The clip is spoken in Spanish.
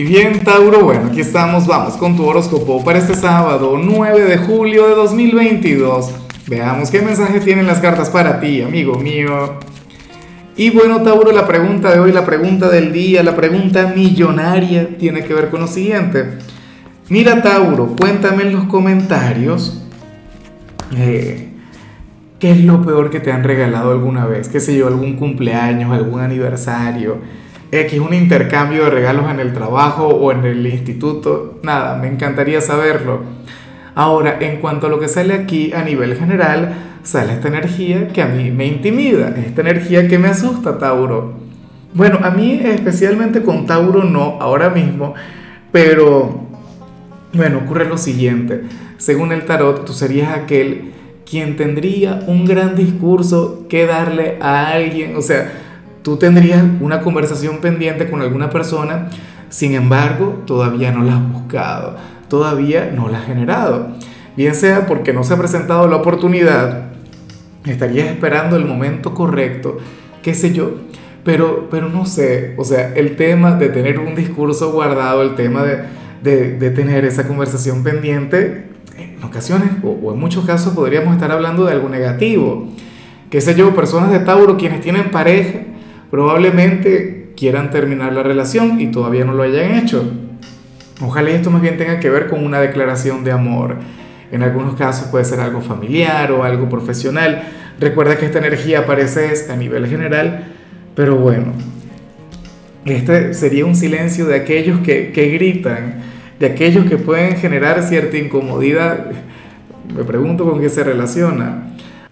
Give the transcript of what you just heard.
Y bien, Tauro, bueno, aquí estamos, vamos con tu horóscopo para este sábado, 9 de julio de 2022. Veamos qué mensaje tienen las cartas para ti, amigo mío. Y bueno, Tauro, la pregunta de hoy, la pregunta del día, la pregunta millonaria tiene que ver con lo siguiente. Mira, Tauro, cuéntame en los comentarios eh, qué es lo peor que te han regalado alguna vez, qué sé yo, algún cumpleaños, algún aniversario X, un intercambio de regalos en el trabajo o en el instituto, nada, me encantaría saberlo. Ahora, en cuanto a lo que sale aquí a nivel general, sale esta energía que a mí me intimida, esta energía que me asusta, Tauro. Bueno, a mí especialmente con Tauro no, ahora mismo, pero bueno, ocurre lo siguiente. Según el tarot, tú serías aquel quien tendría un gran discurso que darle a alguien, o sea, tú tendrías una conversación pendiente con alguna persona, sin embargo, todavía no la has buscado, todavía no la has generado. Bien sea porque no se ha presentado la oportunidad, estarías esperando el momento correcto, qué sé yo, pero, pero no sé, o sea, el tema de tener un discurso guardado, el tema de, de, tener esa conversación pendiente, en ocasiones o, en muchos casos podríamos estar hablando de algo negativo. Qué sé yo, personas de Tauro quienes tienen pareja probablemente quieran terminar la relación y todavía no lo hayan hecho. Ojalá esto más bien tenga que ver con una declaración de amor. En algunos casos puede ser algo familiar o algo profesional. Recuerda que esta energía aparece a nivel general, pero bueno, este sería un silencio de aquellos que, que gritan, de aquellos que pueden generar cierta incomodidad. Me pregunto con qué se relaciona.